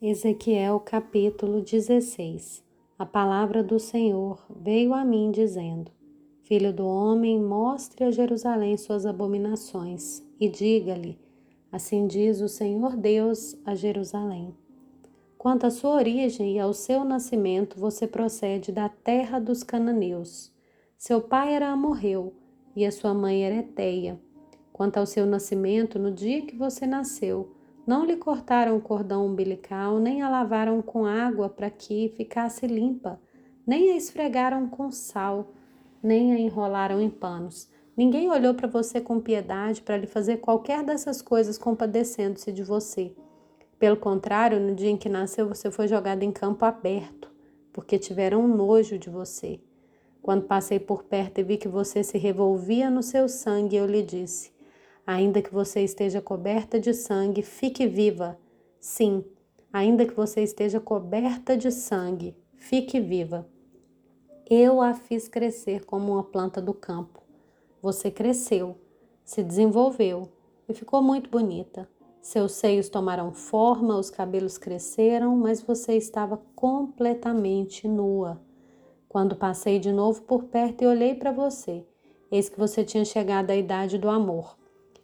Ezequiel capítulo 16 A palavra do Senhor veio a mim dizendo: Filho do homem, mostre a Jerusalém suas abominações e diga-lhe: Assim diz o Senhor Deus a Jerusalém. Quanto à sua origem e ao seu nascimento, você procede da terra dos cananeus. Seu pai era amorreu e a sua mãe era eteia. Quanto ao seu nascimento, no dia que você nasceu, não lhe cortaram o cordão umbilical, nem a lavaram com água para que ficasse limpa, nem a esfregaram com sal, nem a enrolaram em panos. Ninguém olhou para você com piedade para lhe fazer qualquer dessas coisas compadecendo-se de você. Pelo contrário, no dia em que nasceu, você foi jogado em campo aberto, porque tiveram nojo de você. Quando passei por perto e vi que você se revolvia no seu sangue, eu lhe disse: Ainda que você esteja coberta de sangue, fique viva. Sim, ainda que você esteja coberta de sangue, fique viva. Eu a fiz crescer como uma planta do campo. Você cresceu, se desenvolveu e ficou muito bonita. Seus seios tomaram forma, os cabelos cresceram, mas você estava completamente nua. Quando passei de novo por perto e olhei para você, eis que você tinha chegado à idade do amor.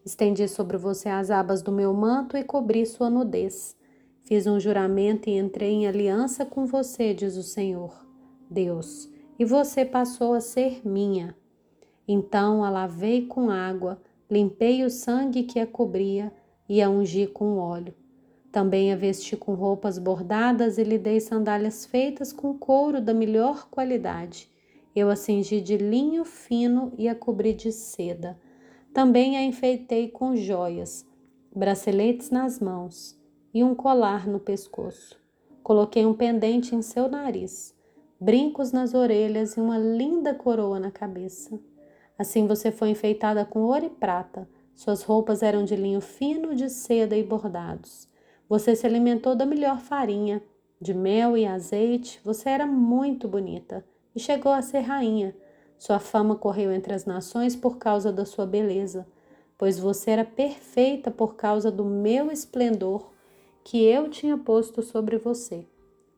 Estendi sobre você as abas do meu manto e cobri sua nudez. Fiz um juramento e entrei em aliança com você, diz o Senhor, Deus, e você passou a ser minha. Então a lavei com água, limpei o sangue que a cobria e a ungi com óleo. Também a vesti com roupas bordadas e lhe dei sandálias feitas com couro da melhor qualidade. Eu a cingi de linho fino e a cobri de seda. Também a enfeitei com joias, braceletes nas mãos e um colar no pescoço. Coloquei um pendente em seu nariz, brincos nas orelhas e uma linda coroa na cabeça. Assim você foi enfeitada com ouro e prata. Suas roupas eram de linho fino, de seda e bordados. Você se alimentou da melhor farinha, de mel e azeite. Você era muito bonita e chegou a ser rainha. Sua fama correu entre as nações por causa da sua beleza, pois você era perfeita por causa do meu esplendor que eu tinha posto sobre você,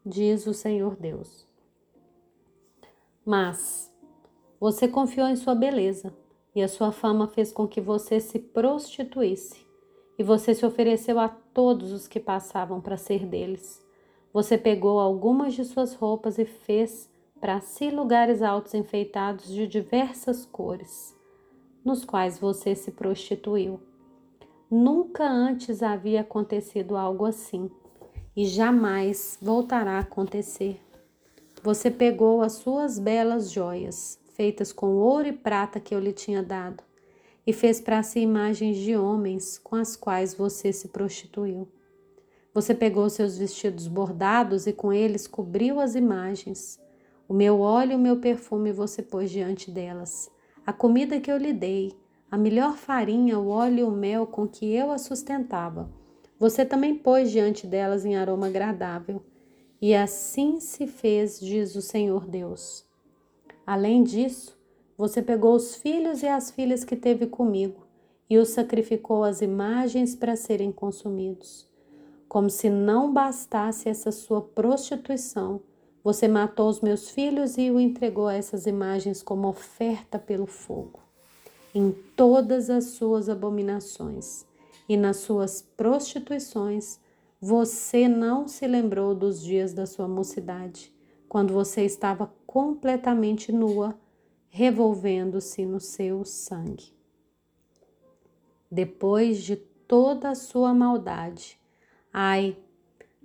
diz o Senhor Deus. Mas você confiou em sua beleza e a sua fama fez com que você se prostituísse e você se ofereceu a todos os que passavam para ser deles. Você pegou algumas de suas roupas e fez para si lugares altos enfeitados de diversas cores, nos quais você se prostituiu. Nunca antes havia acontecido algo assim e jamais voltará a acontecer. Você pegou as suas belas joias, feitas com ouro e prata que eu lhe tinha dado, e fez para si imagens de homens com as quais você se prostituiu. Você pegou seus vestidos bordados e com eles cobriu as imagens. O meu óleo e o meu perfume você pôs diante delas. A comida que eu lhe dei, a melhor farinha, o óleo e o mel com que eu a sustentava, você também pôs diante delas em aroma agradável. E assim se fez, diz o Senhor Deus. Além disso, você pegou os filhos e as filhas que teve comigo e os sacrificou às imagens para serem consumidos. Como se não bastasse essa sua prostituição, você matou os meus filhos e o entregou a essas imagens como oferta pelo fogo. Em todas as suas abominações e nas suas prostituições, você não se lembrou dos dias da sua mocidade, quando você estava completamente nua, revolvendo-se no seu sangue. Depois de toda a sua maldade, ai,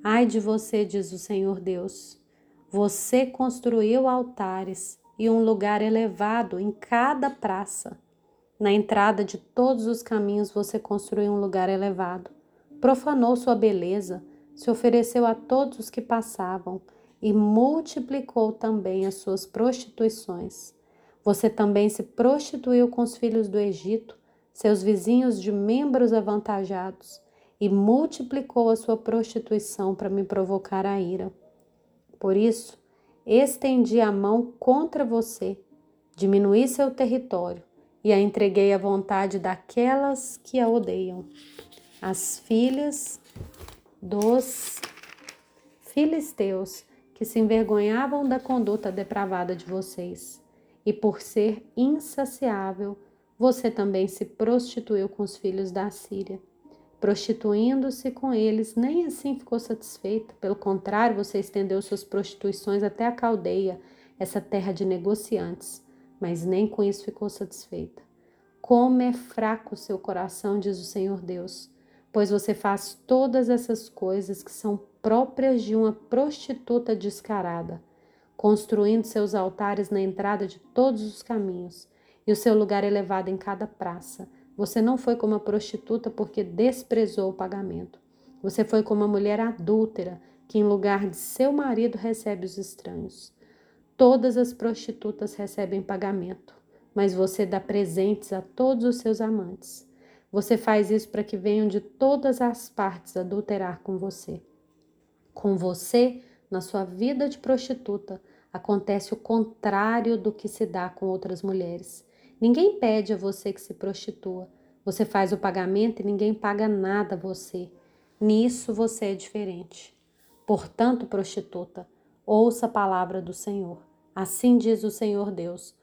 ai de você, diz o Senhor Deus você construiu altares e um lugar elevado em cada praça. Na entrada de todos os caminhos você construiu um lugar elevado. Profanou sua beleza, se ofereceu a todos os que passavam e multiplicou também as suas prostituições. Você também se prostituiu com os filhos do Egito, seus vizinhos de membros avantajados, e multiplicou a sua prostituição para me provocar a ira. Por isso, estendi a mão contra você, diminuí seu território e a entreguei à vontade daquelas que a odeiam, as filhas dos filisteus, que se envergonhavam da conduta depravada de vocês. E por ser insaciável, você também se prostituiu com os filhos da Síria. Prostituindo-se com eles, nem assim ficou satisfeita. Pelo contrário, você estendeu suas prostituições até a caldeia, essa terra de negociantes, mas nem com isso ficou satisfeita. Como é fraco o seu coração, diz o Senhor Deus, pois você faz todas essas coisas que são próprias de uma prostituta descarada, construindo seus altares na entrada de todos os caminhos e o seu lugar elevado em cada praça. Você não foi como a prostituta porque desprezou o pagamento. Você foi como a mulher adúltera que, em lugar de seu marido, recebe os estranhos. Todas as prostitutas recebem pagamento, mas você dá presentes a todos os seus amantes. Você faz isso para que venham de todas as partes adulterar com você. Com você, na sua vida de prostituta, acontece o contrário do que se dá com outras mulheres. Ninguém pede a você que se prostitua. Você faz o pagamento e ninguém paga nada a você. Nisso você é diferente. Portanto, prostituta, ouça a palavra do Senhor. Assim diz o Senhor Deus: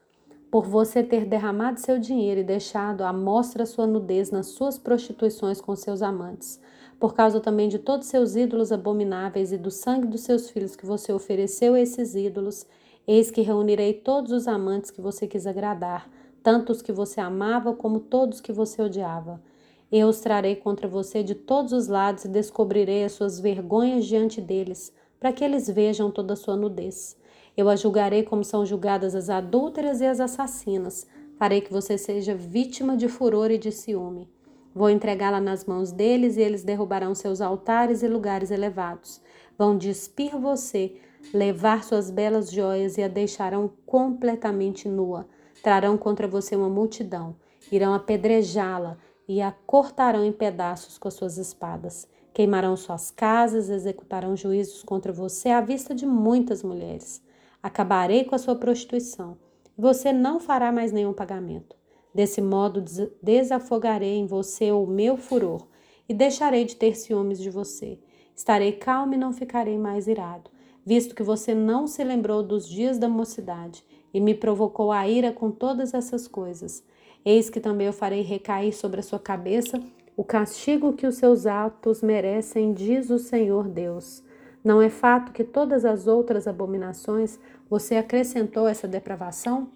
por você ter derramado seu dinheiro e deixado à mostra sua nudez nas suas prostituições com seus amantes, por causa também de todos seus ídolos abomináveis e do sangue dos seus filhos que você ofereceu a esses ídolos, eis que reunirei todos os amantes que você quis agradar, tanto os que você amava como todos que você odiava. Eu os trarei contra você de todos os lados e descobrirei as suas vergonhas diante deles, para que eles vejam toda a sua nudez. Eu a julgarei como são julgadas as adúlteras e as assassinas. Farei que você seja vítima de furor e de ciúme. Vou entregá-la nas mãos deles e eles derrubarão seus altares e lugares elevados. Vão despir você, levar suas belas joias e a deixarão completamente nua. Trarão contra você uma multidão, irão apedrejá-la e a cortarão em pedaços com as suas espadas. Queimarão suas casas, executarão juízos contra você à vista de muitas mulheres. Acabarei com a sua prostituição. Você não fará mais nenhum pagamento. Desse modo, desafogarei em você o meu furor e deixarei de ter ciúmes de você. Estarei calmo e não ficarei mais irado, visto que você não se lembrou dos dias da mocidade e me provocou a ira com todas essas coisas. Eis que também eu farei recair sobre a sua cabeça o castigo que os seus atos merecem, diz o Senhor Deus. Não é fato que todas as outras abominações você acrescentou essa depravação?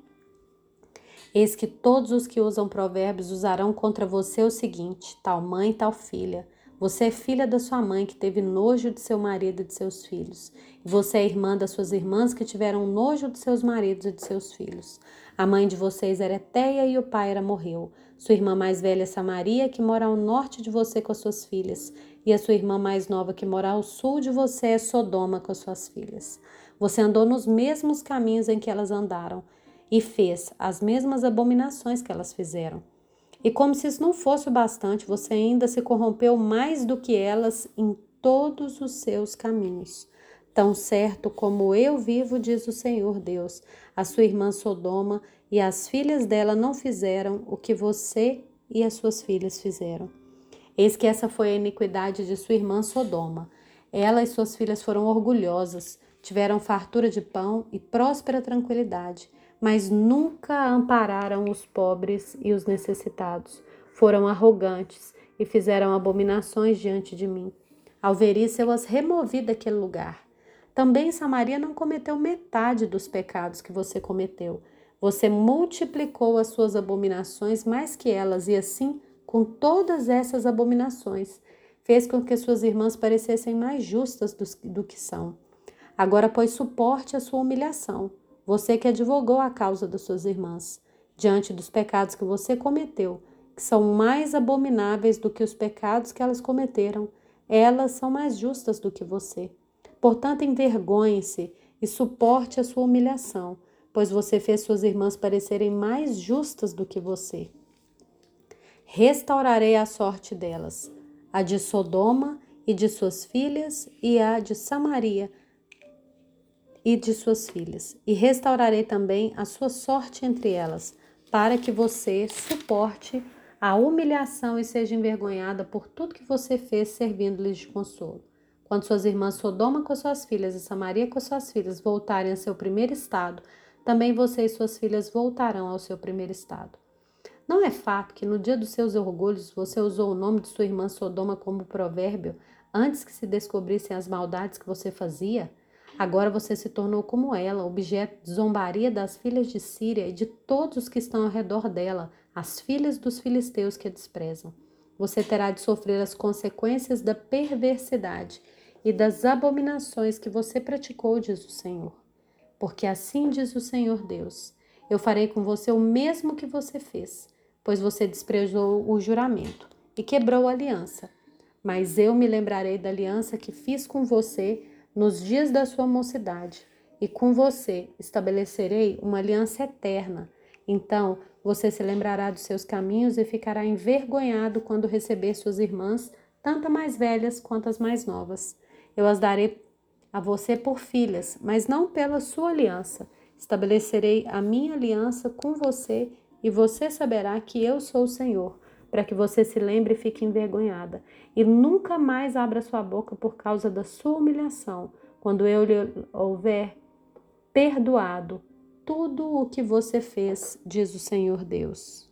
Eis que todos os que usam provérbios usarão contra você o seguinte: tal mãe, tal filha. Você é filha da sua mãe que teve nojo de seu marido e de seus filhos. Você é irmã das suas irmãs que tiveram nojo de seus maridos e de seus filhos. A mãe de vocês era Eteia e o pai era morreu. Sua irmã mais velha é Samaria, que mora ao norte de você com as suas filhas e a sua irmã mais nova, que mora ao sul de você, é Sodoma com as suas filhas. Você andou nos mesmos caminhos em que elas andaram e fez as mesmas abominações que elas fizeram. E como se isso não fosse o bastante, você ainda se corrompeu mais do que elas em todos os seus caminhos. Tão certo como eu vivo, diz o Senhor Deus, a sua irmã Sodoma e as filhas dela não fizeram o que você e as suas filhas fizeram. Eis que essa foi a iniquidade de sua irmã Sodoma. Ela e suas filhas foram orgulhosas, tiveram fartura de pão e próspera tranquilidade, mas nunca ampararam os pobres e os necessitados. Foram arrogantes e fizeram abominações diante de mim. Ao ver isso, eu as removi daquele lugar. Também Samaria não cometeu metade dos pecados que você cometeu. Você multiplicou as suas abominações mais que elas e assim com todas essas abominações, fez com que suas irmãs parecessem mais justas do, que são. Agora, pois, suporte a sua humilhação, você que advogou a causa das suas irmãs, diante dos pecados que você cometeu, que são mais abomináveis do que os pecados que elas cometeram, elas são mais justas do que você. Portanto, envergonhe-se e suporte a sua humilhação, pois você fez suas irmãs parecerem mais justas do que você restaurarei a sorte delas, a de Sodoma e de suas filhas, e a de Samaria e de suas filhas, e restaurarei também a sua sorte entre elas, para que você suporte a humilhação e seja envergonhada por tudo que você fez servindo-lhes de consolo. Quando suas irmãs Sodoma com suas filhas e Samaria com suas filhas voltarem a seu primeiro estado, também você e suas filhas voltarão ao seu primeiro estado. Não é fato que no dia dos seus orgulhos você usou o nome de sua irmã Sodoma como provérbio antes que se descobrissem as maldades que você fazia? Agora você se tornou como ela, objeto de zombaria das filhas de Síria e de todos os que estão ao redor dela, as filhas dos filisteus que a desprezam. Você terá de sofrer as consequências da perversidade e das abominações que você praticou, diz o Senhor. Porque assim diz o Senhor Deus: Eu farei com você o mesmo que você fez, pois você desprezou o juramento e quebrou a aliança. Mas eu me lembrarei da aliança que fiz com você nos dias da sua mocidade, e com você estabelecerei uma aliança eterna. Então você se lembrará dos seus caminhos e ficará envergonhado quando receber suas irmãs, tanto mais velhas quanto as mais novas. Eu as darei a você por filhas, mas não pela sua aliança. Estabelecerei a minha aliança com você e você saberá que eu sou o Senhor, para que você se lembre e fique envergonhada, e nunca mais abra sua boca por causa da sua humilhação, quando eu lhe houver perdoado tudo o que você fez, diz o Senhor Deus.